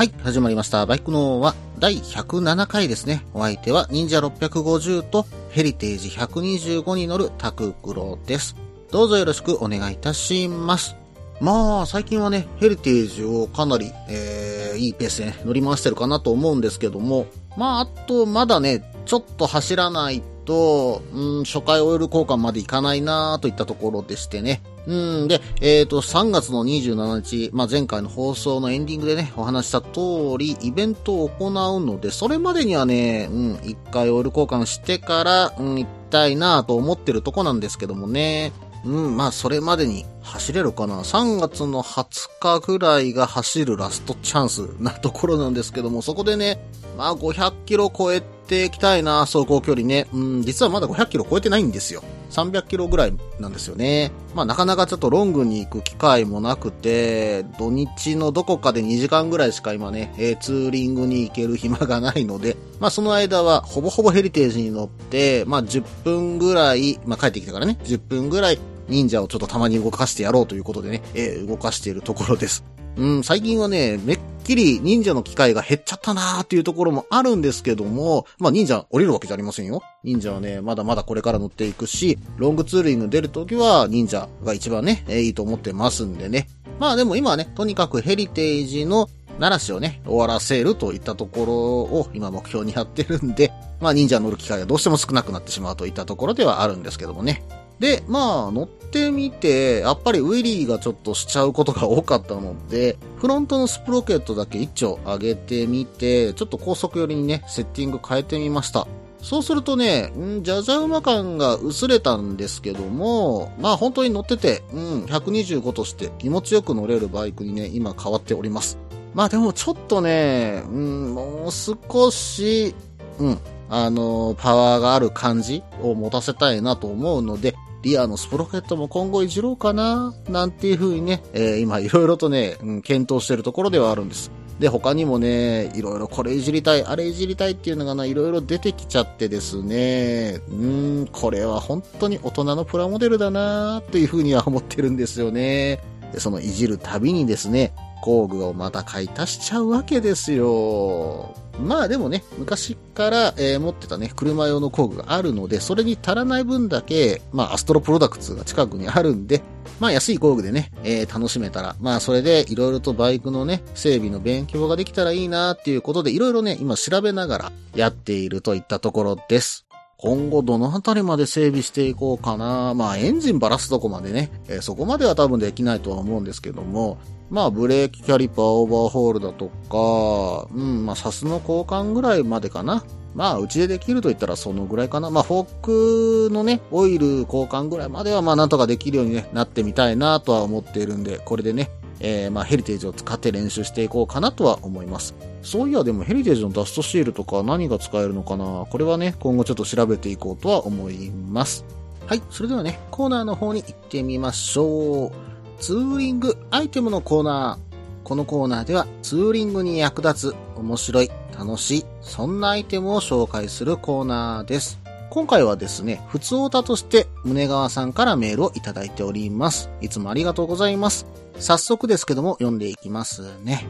はい、始まりました。バイクノーは第107回ですね。お相手は忍者650とヘリテージ125に乗るタククロです。どうぞよろしくお願いいたします。まあ、最近はね、ヘリテージをかなり、えー、いいペースで、ね、乗り回してるかなと思うんですけども、まあ、あと、まだね、ちょっと走らないと、うん、初回オイル交換までいかないなといったところでしてね。うん、で、えっ、と、3月の27日、まあ、前回の放送のエンディングでね、お話した通り、イベントを行うので、それまでにはね、うん、一回オイル交換してから、うん、行きたいなと思ってるとこなんですけどもね。うん、まあ、それまでに走れるかな ?3 月の20日ぐらいが走るラストチャンスなところなんですけども、そこでね、まあ、500キロ超えていきたいな、走行距離ね。うん、実はまだ500キロ超えてないんですよ。300キロぐらいなんですよね。まあ、なかなかちょっとロングに行く機会もなくて、土日のどこかで2時間ぐらいしか今ね、えー、ツーリングに行ける暇がないので、まあ、その間はほぼほぼヘリテージに乗って、まあ、10分ぐらい、まあ、帰ってきてからね、10分ぐらい忍者をちょっとたまに動かしてやろうということでね、えー、動かしているところです。うん、最近はね、めっきり忍者の機会が減っちゃったなーっていうところもあるんですけども、まあ忍者降りるわけじゃありませんよ。忍者はね、まだまだこれから乗っていくし、ロングツーリング出るときは忍者が一番ね、いいと思ってますんでね。まあでも今はね、とにかくヘリテージの奈良市をね、終わらせるといったところを今目標にやってるんで、まあ忍者乗る機会がどうしても少なくなってしまうといったところではあるんですけどもね。で、まあ、乗ってみて、やっぱりウィリーがちょっとしちゃうことが多かったので、フロントのスプロケットだけ一丁上げてみて、ちょっと高速寄りにね、セッティング変えてみました。そうするとね、んじゃじゃ馬感が薄れたんですけども、まあ本当に乗ってて、うん、125として気持ちよく乗れるバイクにね、今変わっております。まあでもちょっとね、うん、もう少し、うん、あの、パワーがある感じを持たせたいなと思うので、リアのスプロケットも今後いじろうかななんていう風にね、えー、今いろいろとね、うん、検討してるところではあるんです。で、他にもね、いろいろこれいじりたい、あれいじりたいっていうのがな、いろいろ出てきちゃってですね、うん、これは本当に大人のプラモデルだなっていう風には思ってるんですよね。で、そのいじるたびにですね、工具をまた買い足しちゃうわけですよ。まあでもね、昔から、えー、持ってたね、車用の工具があるので、それに足らない分だけ、まあアストロプロダクツが近くにあるんで、まあ安い工具でね、えー、楽しめたら、まあそれでいろいろとバイクのね、整備の勉強ができたらいいなっていうことで、いろいろね、今調べながらやっているといったところです。今後どのあたりまで整備していこうかな。まあエンジンばらすとこまでね、えー、そこまでは多分できないとは思うんですけども、まあブレーキキャリパーオーバーホールだとか、うん、まあサスの交換ぐらいまでかな。まあうちでできると言ったらそのぐらいかな。まあフォークのね、オイル交換ぐらいまではまあなんとかできるように、ね、なってみたいなとは思っているんで、これでね、えー、まあヘリテージを使って練習していこうかなとは思います。そういやでもヘリテージのダストシールとか何が使えるのかなこれはね、今後ちょっと調べていこうとは思います。はい、それではね、コーナーの方に行ってみましょう。ツーリングアイテムのコーナー。このコーナーではツーリングに役立つ、面白い、楽しい、そんなアイテムを紹介するコーナーです。今回はですね、普通オタとして、宗川さんからメールをいただいております。いつもありがとうございます。早速ですけども、読んでいきますね。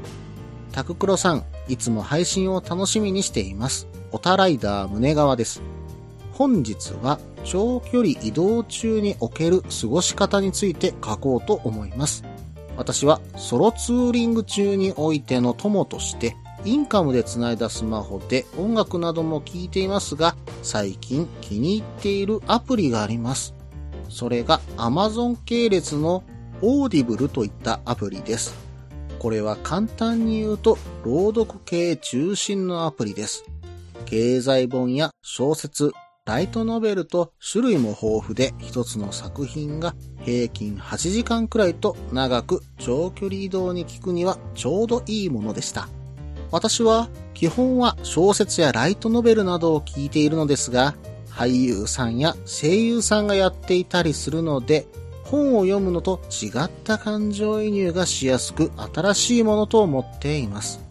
タククロさん、いつも配信を楽しみにしています。オタライダー宗川です。本日は長距離移動中における過ごし方について書こうと思います。私はソロツーリング中においての友としてインカムで繋いだスマホで音楽なども聴いていますが最近気に入っているアプリがあります。それが Amazon 系列の Audible といったアプリです。これは簡単に言うと朗読系中心のアプリです。経済本や小説、ライトノベルと種類も豊富で一つの作品が平均8時間くらいと長く長距離移動に聞くにはちょうどいいものでした。私は基本は小説やライトノベルなどを聞いているのですが、俳優さんや声優さんがやっていたりするので、本を読むのと違った感情移入がしやすく新しいものと思っています。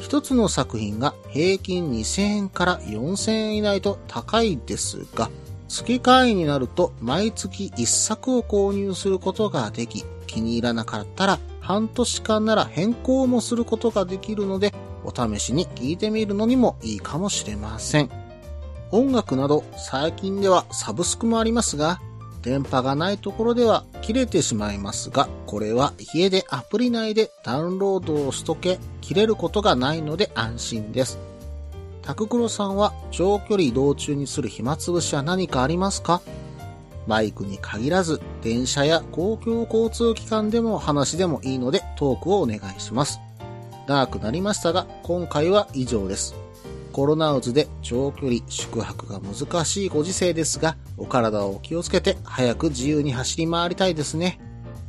一つの作品が平均2000円から4000円以内と高いですが、月会員になると毎月1作を購入することができ、気に入らなかったら半年間なら変更もすることができるので、お試しに聞いてみるのにもいいかもしれません。音楽など最近ではサブスクもありますが、電波がないところでは切れてしまいますが、これは家でアプリ内でダウンロードをしとけ、切れることがないので安心です。タククロさんは長距離移動中にする暇つぶしは何かありますか？バイクに限らず、電車や公共交通機関でも話でもいいのでトークをお願いします。長くなりましたが、今回は以上です。コロナ渦で長距離宿泊が難しいご時世ですが、お体を気をつけて早く自由に走り回りたいですね。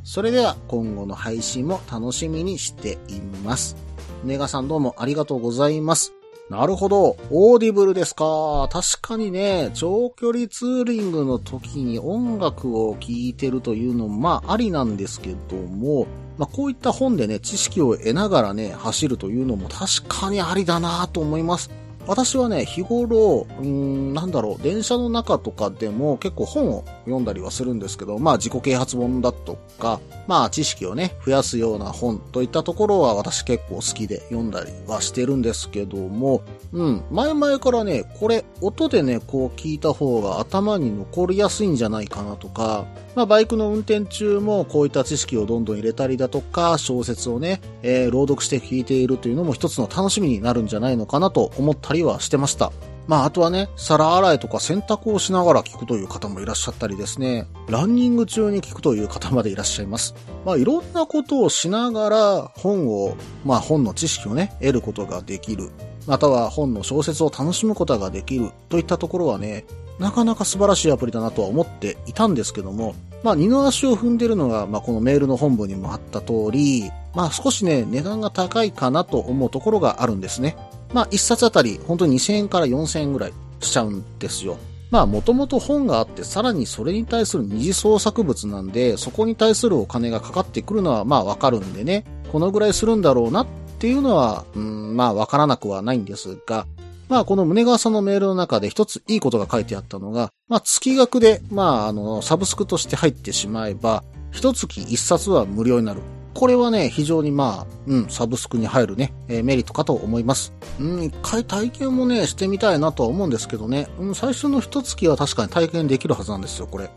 それでは今後の配信も楽しみにしています。ネガさんどうもありがとうございます。なるほど。 Audible ですか。確かにね、長距離ツーリングの時に音楽を聴いてるというのも、まあ、ありなんですけども、まあ、こういった本でね、知識を得ながらね、走るというのも確かにありだなと思います。私はね、日頃、うん、なんだろう、電車の中とかでも結構本を読んだりはするんですけど、まあ自己啓発本だとか、まあ知識をね、増やすような本といったところは私結構好きで読んだりはしてるんですけども、うん、前々からね、これ、音でね、こう聞いた方が頭に残りやすいんじゃないかなとか、まあバイクの運転中もこういった知識をどんどん入れたりだとか、小説をね、えー、朗読して聞いているというのも一つの楽しみになるんじゃないのかなと思ったりはしてました。まあ、あとはね、皿洗いとか洗濯をしながら聞くという方もいらっしゃったりですね、ランニング中に聞くという方までいらっしゃいます。まあ、いろんなことをしながら本を、まあ、本の知識をね、得ることができる。または本の小説を楽しむことができるといったところはね、なかなか素晴らしいアプリだなとは思っていたんですけども、まあ、二の足を踏んでるのが、まあ、このメールの本文にもあった通り、まあ、少しね、値段が高いかなと思うところがあるんですね。まあ、一冊あたり、本当に2000円から4000円ぐらいしちゃうんですよ。まあ、もともと本があって、さらにそれに対する二次創作物なんで、そこに対するお金がかかってくるのは、まあ、わかるんでね、このぐらいするんだろうなっていうのは、うん、まあ、わからなくはないんですが、まあ、この宗川さんのメールの中で一ついいことが書いてあったのが、まあ、月額で、まあ、あの、サブスクとして入ってしまえば、一月一冊は無料になる。これはね、非常にまあ、うん、サブスクに入るね、えー、メリットかと思います。うん、一回体験もね、してみたいなとは思うんですけどね、うん、最初の一月は確かに体験できるはずなんですよ、これ。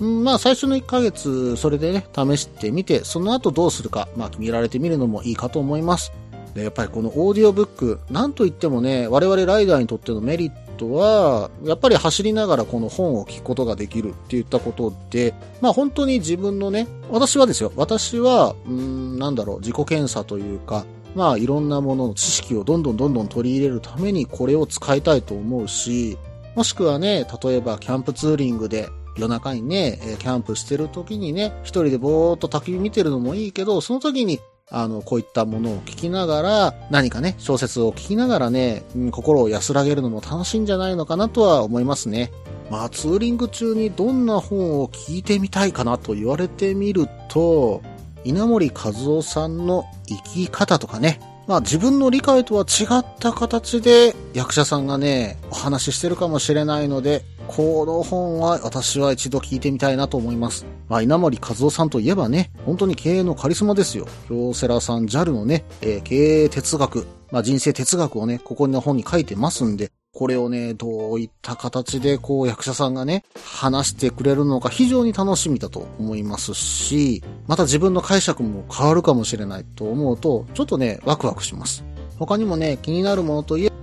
うん、まあ、最初の1ヶ月、それでね、試してみて、その後どうするか、まあ、見られてみるのもいいかと思います。で、やっぱりこのオーディオブック、なんといってもね、我々ライダーにとってのメリットトは、やっぱり走りながらこの本を聞くことができるっていったことで、まあ本当に自分のね、私はですよ、私は、うん、なんだろう、自己検査というか、まあいろんなものの知識をどんどんどんどん取り入れるためにこれを使いたいと思うし、もしくはね、例えばキャンプツーリングで夜中にね、キャンプしてる時にね、一人でぼーっと焚き火見てるのもいいけど、その時にあの、こういったものを聞きながら、何かね、小説を聞きながらね、心を安らげるのも楽しいんじゃないのかなとは思いますね。まあ、ツーリング中にどんな本を聞いてみたいかなと言われてみると、稲森和夫さんの生き方とかね、まあ自分の理解とは違った形で役者さんがね、お話ししてるかもしれないので、この本は私は一度聞いてみたいなと思います。まあ、稲森和夫さんといえばね、本当に経営のカリスマですよ。京セラさん JAL のね、えー、経営哲学、まあ、人生哲学をね、ここの本に書いてますんで、これをね、どういった形でこう役者さんがね、話してくれるのか非常に楽しみだと思いますし、また自分の解釈も変わるかもしれないと思うと、ちょっとね、ワクワクします。他にもね、気になるものといえば、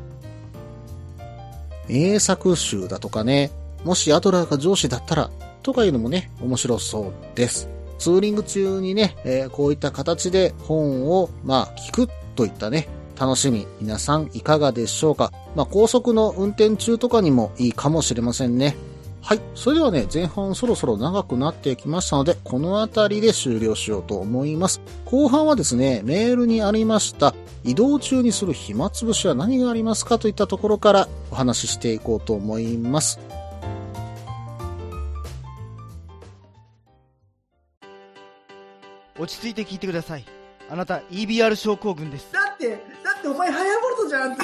名作集だとかね、もしアドラーが上司だったら、とかいうのもね、面白そうです。ツーリング中にね、えー、こういった形で本を、まあ、聞くといったね、楽しみ、皆さんいかがでしょうか？まあ、高速の運転中とかにもいいかもしれませんね。はい。それではね、前半そろそろ長くなってきましたので、この辺りで終了しようと思います。後半はですね、メールにありました、移動中にする暇つぶしは何がありますかといったところからお話ししていこうと思います。落ち着いて聞いてください。あなた EBR 症候群です。だって、だってお前ハヤボルトじゃんって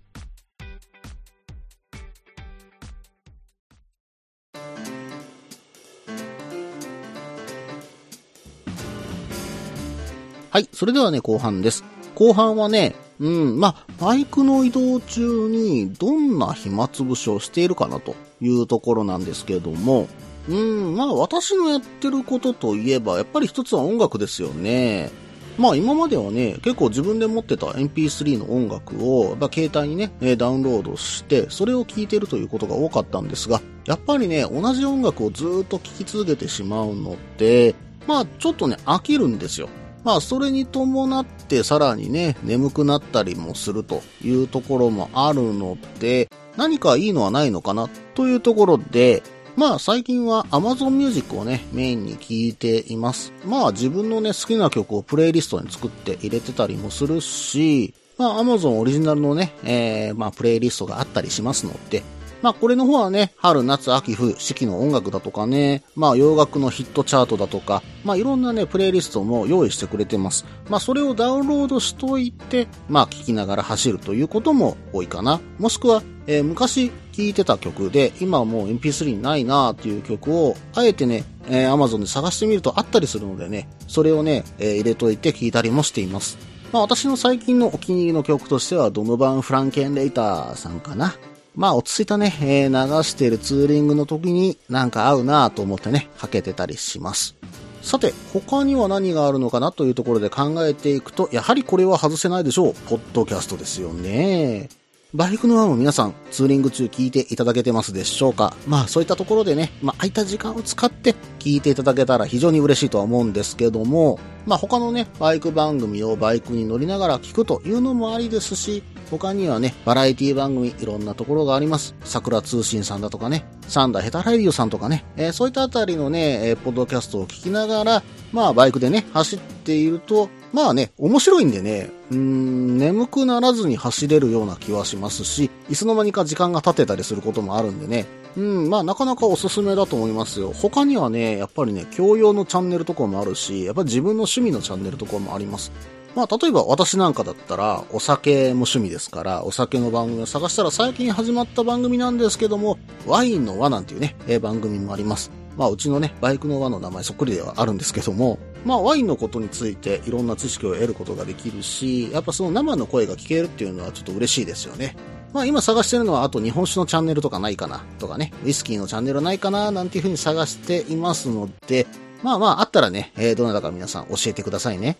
はい、それではね、後半です。後半はね、うん、まあ、バイクの移動中にどんな暇つぶしをしているかなというところなんですけども、うん、まあ私のやってることといえば、やっぱり一つは音楽ですよね。まあ今まではね、結構自分で持ってた MP3 の音楽を、まあ、携帯にね、ダウンロードして、それを聴いてるということが多かったんですが、やっぱりね、同じ音楽をずっと聴き続けてしまうので、まあちょっとね、飽きるんですよ。まあ、それに伴ってさらにね、眠くなったりもするというところもあるので、何かいいのはないのかなというところで、まあ最近は Amazon Music をね、メインに聴いています。まあ自分のね、好きな曲をプレイリストに作って入れてたりもするし、まあ Amazon オリジナルのね、えー、まあプレイリストがあったりしますので、まあこれの方はね、春、夏、秋、冬、四季の音楽だとかね、まあ洋楽のヒットチャートだとか、まあいろんなね、プレイリストも用意してくれてます。まあそれをダウンロードしといて、まあ聴きながら走るということも多いかな。もしくは、えー、昔聴いてた曲で、今はもう MP3 にないなーっていう曲を、あえてね、えー、Amazon で探してみるとあったりするのでね、それをね、えー、入れといて聴いたりもしています。まあ私の最近のお気に入りの曲としては、ドノバン・フランケン・レイターさんかな。まあ落ち着いたね、えー、流しているツーリングの時になんか合うなと思ってね、かけてたりします。さて、他には何があるのかなというところで考えていくと、やはりこれは外せないでしょう。ポッドキャストですよね。バイクの輪も皆さん、ツーリング中聞いていただけてますでしょうか？まあそういったところでね、まあ空いた時間を使って聞いていただけたら非常に嬉しいとは思うんですけども、まあ他のね、バイク番組をバイクに乗りながら聞くというのもありですし、他にはね、バラエティ番組いろんなところがあります。桜通信さんだとかね、サンダーヘタライディオさんとかね、えー、そういったあたりのね、えー、ポッドキャストを聞きながら、まあバイクでね、走っていると、まあね、面白いんでね、うーん、眠くならずに走れるような気はしますし、いつの間にか時間が経ってたりすることもあるんでね、うん、まあなかなかおすすめだと思いますよ。他にはね、やっぱりね、教養のチャンネルとかもあるし、やっぱり自分の趣味のチャンネルとかもあります。まあ、例えば私なんかだったら、お酒も趣味ですから、お酒の番組を探したら最近始まった番組なんですけども、ワインの輪なんていうね、えー、番組もあります。まあ、うちのね、バイクの輪の名前そっくりではあるんですけども、まあ、ワインのことについていろんな知識を得ることができるし、やっぱその生の声が聞けるっていうのはちょっと嬉しいですよね。まあ今探してるのはあと日本酒のチャンネルとかないかなとかね、ウイスキーのチャンネルないかななんていう風に探していますので、まあまああったらね、えー、どなたか皆さん教えてくださいね。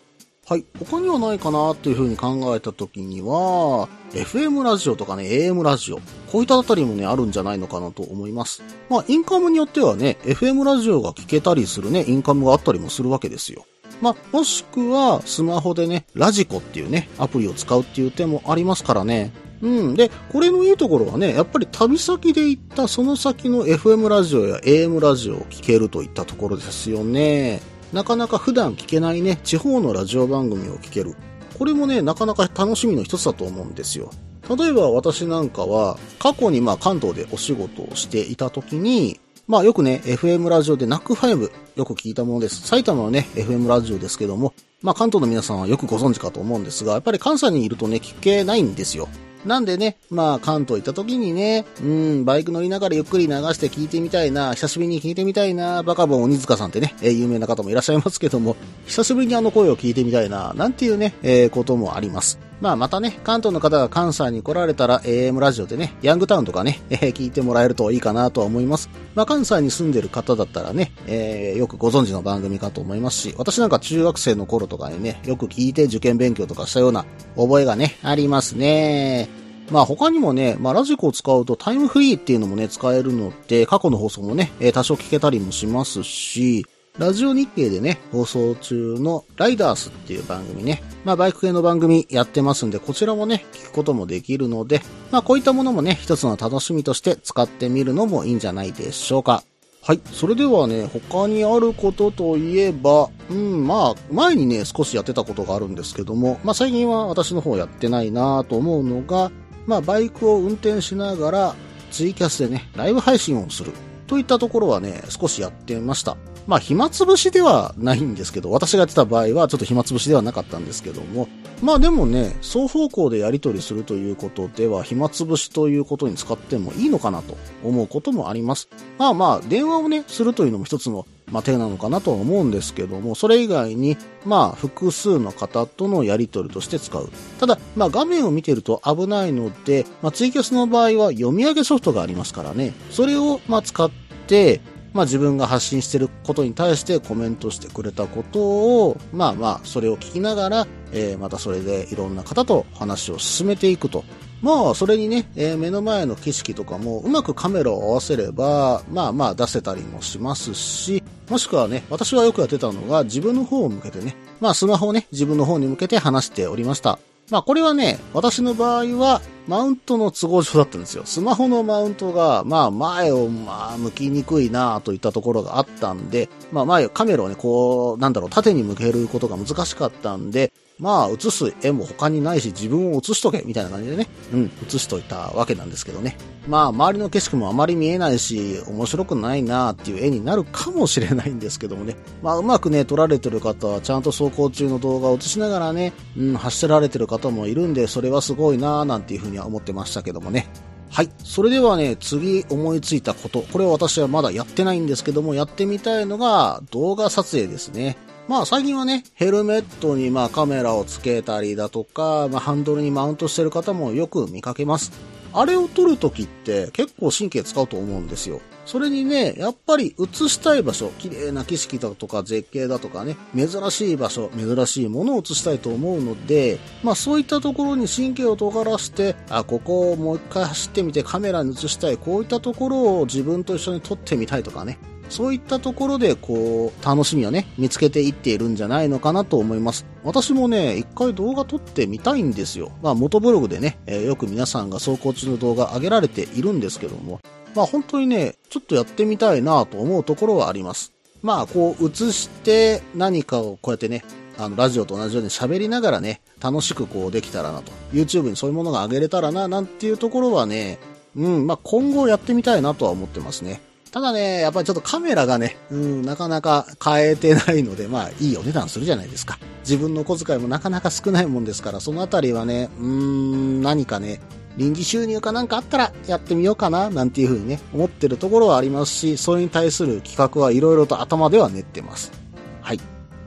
はい。他にはないかなっていう風に考えた時には、FM ラジオとかね、AM ラジオ。こういったあたりもね、あるんじゃないのかなと思います。まあ、インカムによってはね、FM ラジオが聞けたりするね、インカムがあったりもするわけですよ。まあ、もしくは、スマホでね、ラジコっていうね、アプリを使うっていう手もありますからね。うん。で、これのいいところはね、やっぱり旅先で行ったその先の FM ラジオや AM ラジオを聞けるといったところですよね。なかなか普段聞けないね、地方のラジオ番組を聞ける。これもね、なかなか楽しみの一つだと思うんですよ。例えば私なんかは、過去にまあ関東でお仕事をしていた時に、まあよくね、FM ラジオで NAC5 よく聞いたものです。埼玉はね、FM ラジオですけども、まあ関東の皆さんはよくご存知かと思うんですが、やっぱり関西にいるとね、聞けないんですよ。なんでね、まあ関東行った時にね、うん、バイク乗りながらゆっくり流して聞いてみたいな、久しぶりに聞いてみたいな、バカボン鬼塚さんってね、えー、有名な方もいらっしゃいますけども、久しぶりにあの声を聞いてみたいな、なんていうね、えー、こともあります。まあまたね、関東の方が関西に来られたら AM ラジオでね、ヤングタウンとかね、えー聞いてもらえるといいかなとは思います。まあ関西に住んでる方だったらね、えーよくご存知の番組かと思いますし、私なんか中学生の頃とかにね、よく聞いて受験勉強とかしたような覚えがね、ありますね。まあ他にもね、まあラジコを使うとタイムフリーっていうのもね、使えるので、過去の放送もね、え多少聞けたりもしますし、ラジオ日経でね、放送中のライダースっていう番組ね、まあバイク系の番組やってますんで、こちらもね、聞くこともできるので、まあこういったものもね、一つの楽しみとして使ってみるのもいいんじゃないでしょうか。はい。それではね、他にあることといえば、うん、まあ、前にね、少しやってたことがあるんですけども、まあ最近は私の方やってないなと思うのが、まあバイクを運転しながら、ツイキャスでね、ライブ配信をする。といったところはね、少しやってました。まあ、暇つぶしではないんですけど、私がやってた場合はちょっと暇つぶしではなかったんですけども、まあでもね、双方向でやり取りするということでは、暇つぶしということに使ってもいいのかなと思うこともあります。まあまあ、電話をね、するというのも一つの、まあ、手なのかなとは思うんですけども、それ以外に、まあ、複数の方とのやり取りとして使う。ただ、まあ、画面を見てると危ないので、まあ、ツイキャスの場合は読み上げソフトがありますからね、それを、まあ、使って、まあ自分が発信してることに対してコメントしてくれたことを、まあまあ、それを聞きながら、えーまたそれでいろんな方と話を進めていくと。まあ、それにね、えー目の前の景色とかもうまくカメラを合わせれば、まあまあ出せたりもしますし、もしくはね、私はよくやってたのが自分の方を向けてね、まあスマホをね、自分の方に向けて話しておりました。まあこれはね、私の場合は、マウントの都合上だったんですよ。スマホのマウントが、まあ前をまあ向きにくいなといったところがあったんで、まあ前カメラをね、こう、なんだろう、縦に向けることが難しかったんで、まあ映す絵も他にないし自分を映しとけみたいな感じでね、うん、映しといたわけなんですけどね。まあ周りの景色もあまり見えないし、面白くないなっていう絵になるかもしれないんですけどもね。まあうまくね、撮られてる方はちゃんと走行中の動画を映しながらね、うん、走られてる方もいるんで、それはすごいななんていうふうには思ってましたけどもね。はい。それではね、次思いついたこと。これは私はまだやってないんですけども、やってみたいのが動画撮影ですね。まあ最近はね、ヘルメットにまあカメラをつけたりだとか、まあハンドルにマウントしてる方もよく見かけます。あれを撮るときって結構神経使うと思うんですよ。それにね、やっぱり映したい場所、綺麗な景色だとか絶景だとかね、珍しい場所、珍しいものを映したいと思うので、まあそういったところに神経を尖らして、あ、ここをもう一回走ってみてカメラに映したい、こういったところを自分と一緒に撮ってみたいとかね、そういったところで、こう、楽しみをね、見つけていっているんじゃないのかなと思います。私もね、一回動画撮ってみたいんですよ。まあ、元ブログでね、えーよく皆さんが走行中の動画上げられているんですけども、まあ、本当にね、ちょっとやってみたいなと思うところはあります。まあ、こう、映して何かをこうやってね、あの、ラジオと同じように喋りながらね、楽しくこうできたらなと。YouTube にそういうものが上げれたらな、なんていうところはね、うん、まあ、今後やってみたいなとは思ってますね。ただね、やっぱりちょっとカメラがね、うん、なかなか変えてないので、まあ、いいお値段するじゃないですか。自分の小遣いもなかなか少ないもんですから、そのあたりはね、うーん、何かね、臨時収入かなんかあったらやってみようかな、なんていうふうにね、思ってるところはありますし、それに対する企画はいろいろと頭では練ってます。はい。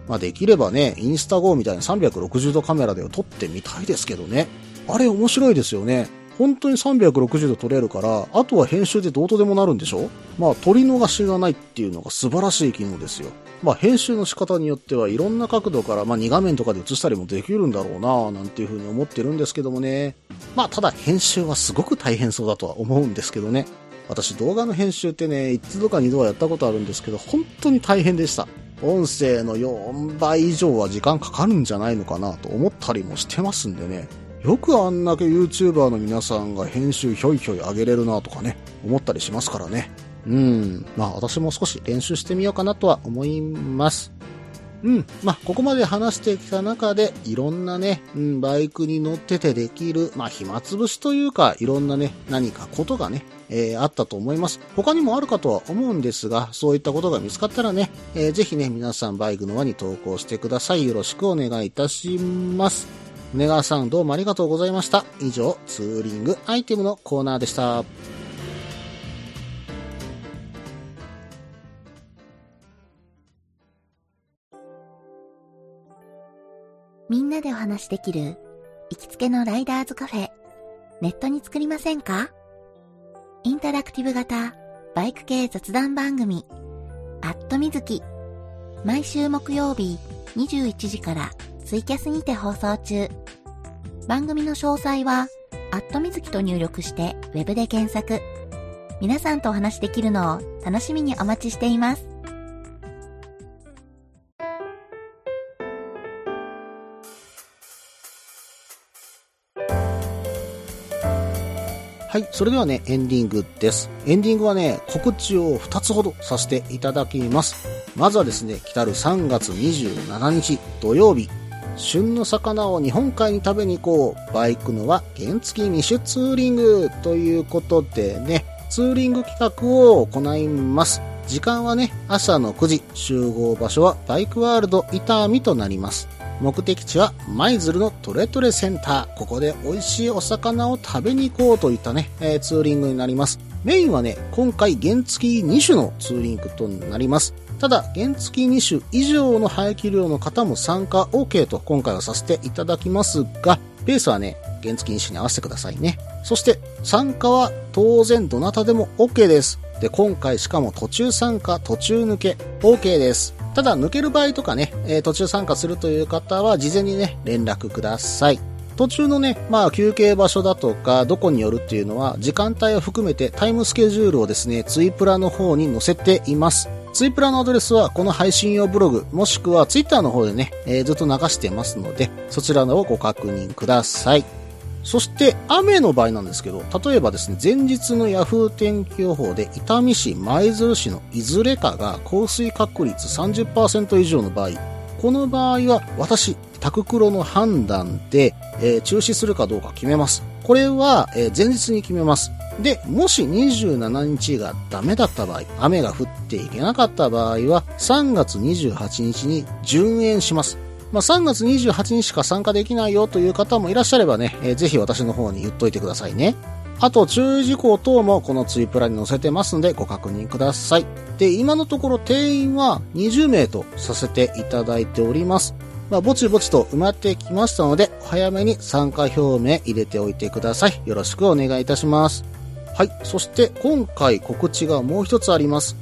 まあ、できればね、インスタ GO みたいな360度カメラで撮ってみたいですけどね。あれ面白いですよね。本当に360度撮れるから、あとは編集でどうとでもなるんでしょ？まあ、撮り逃しがないっていうのが素晴らしい機能ですよ。まあ、編集の仕方によってはいろんな角度から、まあ、2画面とかで映したりもできるんだろうなぁなんていうふうに思ってるんですけどもね。まあ、ただ編集はすごく大変そうだとは思うんですけどね。私動画の編集ってね、一度か二度はやったことあるんですけど、本当に大変でした。音声の4倍以上は時間かかるんじゃないのかなと思ったりもしてますんでね。よくあんだけ YouTuber の皆さんが編集ひょいひょい上げれるなとかね、思ったりしますからね。うん。まあ私も少し練習してみようかなとは思います。うん。まあ、ここまで話してきた中で、いろんなね、うん、バイクに乗っててできる、まあ、暇つぶしというか、いろんなね、何かことがね、えーあったと思います。他にもあるかとは思うんですが、そういったことが見つかったらね、えーぜひね、皆さんバイクの輪に投稿してください。よろしくお願いいたします。根川さんどうもありがとうございました。以上、ツーリングアイテムのコーナーでした。みんなでお話しできる行きつけのライダーズカフェ、ネットに作りませんか？インタラクティブ型バイク系雑談番組、アットみずき。毎週木曜日21時からツイキャスにて放送中。番組の詳細は、アットみずきと入力してウェブで検索。皆さんとお話しできるのを楽しみにお待ちしています。はい。それではね、エンディングです。エンディングはね、告知を2つほどさせていただきます。まずはですね、来たる3月27日土曜日、旬の魚を日本海に食べに行こう。バイクのは原付2種ツーリングということでね、ツーリング企画を行います。時間はね、朝の9時、集合場所はバイクワールド伊丹となります。目的地は舞鶴のトレトレセンター。ここで美味しいお魚を食べに行こうといったね、えーツーリングになります。メインはね、今回原付2種のツーリングとなります。ただ、原付2種以上の排気量の方も参加 OK と今回はさせていただきますが、ペースはね、原付2種に合わせてくださいね。そして、参加は当然どなたでも OK です。で、今回しかも途中参加、途中抜け、OK です。ただ、抜ける場合とかね、えー途中参加するという方は、事前にね、連絡ください。途中のね、まあ休憩場所だとか、どこによるっていうのは、時間帯を含めてタイムスケジュールをですね、ツイプラの方に載せています。ツイプラのアドレスは、この配信用ブログ、もしくはツイッターの方でね、えーずっと流してますので、そちらのをご確認ください。そして、雨の場合なんですけど、例えばですね、前日のヤフー天気予報で、伊丹市、舞鶴市のいずれかが降水確率30%以上の場合、この場合は私、タククロの判断で、えー中止するかどうか決めます。これは、えー前日に決めます。で、もし27日がダメだった場合、雨が降っていけなかった場合は、3月28日に順延します。まあ、3月28日しか参加できないよという方もいらっしゃればね、えーぜひ私の方に言っといてくださいね。あと、注意事項等もこのツイプラに載せてますのでご確認ください。で、今のところ定員は20名とさせていただいております。まあ、ぼちぼちと埋まってきましたので、お早めに参加表明入れておいてください。よろしくお願いいたします。はい。そして、今回告知がもう一つあります。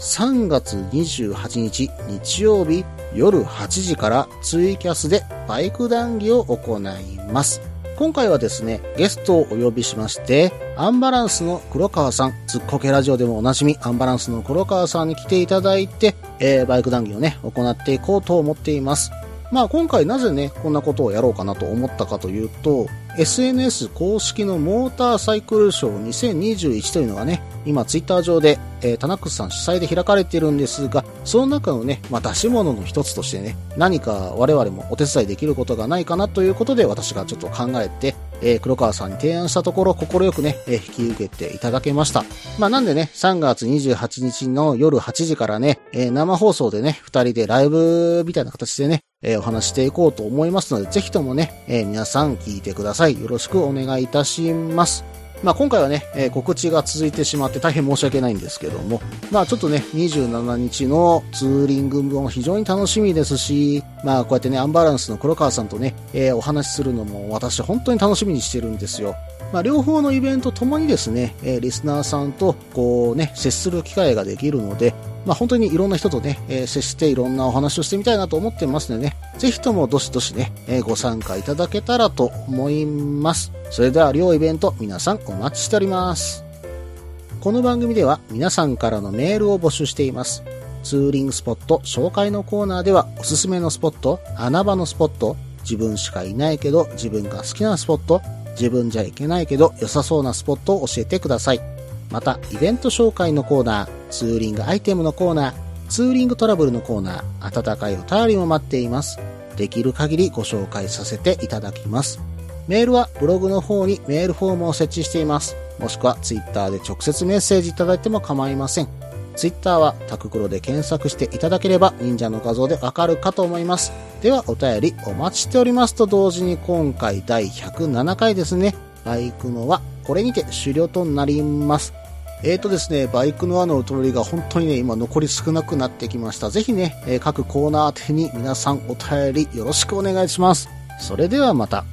3月28日日曜日夜8時からツイキャスでバイク談義を行います。今回はですね、ゲストをお呼びしまして、アンバランスの黒川さん、ずっこけラジオでもおなじみ、アンバランスの黒川さんに来ていただいて、えーバイク談義をね、行っていこうと思っています。まあ今回なぜね、こんなことをやろうかなと思ったかというと、SNS 公式のモーターサイクルショー2021というのがね、今ツイッター上で、えー、タナックスさん主催で開かれているんですが、その中のね、まあ出し物の一つとしてね、何か我々もお手伝いできることがないかなということで私がちょっと考えて、えー黒川さんに提案したところ、快くね、えー引き受けていただけました。まあなんでね、3月28日の夜8時からね、えー生放送でね、二人でライブみたいな形でね、えーお話していこうと思いますので、ぜひともね、えー皆さん聞いてください。よろしくお願いいたします。まあ今回はね、えー告知が続いてしまって大変申し訳ないんですけども、まあちょっとね、27日のツーリングも非常に楽しみですし、まあこうやってね、アンバランスの黒川さんとね、えーお話しするのも私本当に楽しみにしてるんですよ。まあ両方のイベントともにですね、えーリスナーさんとこうね、接する機会ができるので、まあ本当にいろんな人とね、えー接していろんなお話をしてみたいなと思ってますのでね、ぜひともどしどしね、えーご参加いただけたらと思います。それでは両イベント皆さんお待ちしております。この番組では皆さんからのメールを募集しています。ツーリングスポット紹介のコーナーではおすすめのスポット、穴場のスポット、自分しかいないけど自分が好きなスポット、自分じゃいけないけど良さそうなスポットを教えてください。また、イベント紹介のコーナー、ツーリングアイテムのコーナー、ツーリングトラブルのコーナー、温かいお便りも待っています。できる限りご紹介させていただきます。メールはブログの方にメールフォームを設置しています。もしくはツイッターで直接メッセージいただいても構いません。ツイッターはタククロで検索していただければ忍者の画像でわかるかと思います。ではお便りお待ちしておりますと同時に今回第107回ですね。バイクのはこれにて終了となります。えーとですね、バイクの輪のお取りが本当にね、今残り少なくなってきました。ぜひね、え各コーナー宛てに皆さんお便りよろしくお願いします。それではまた。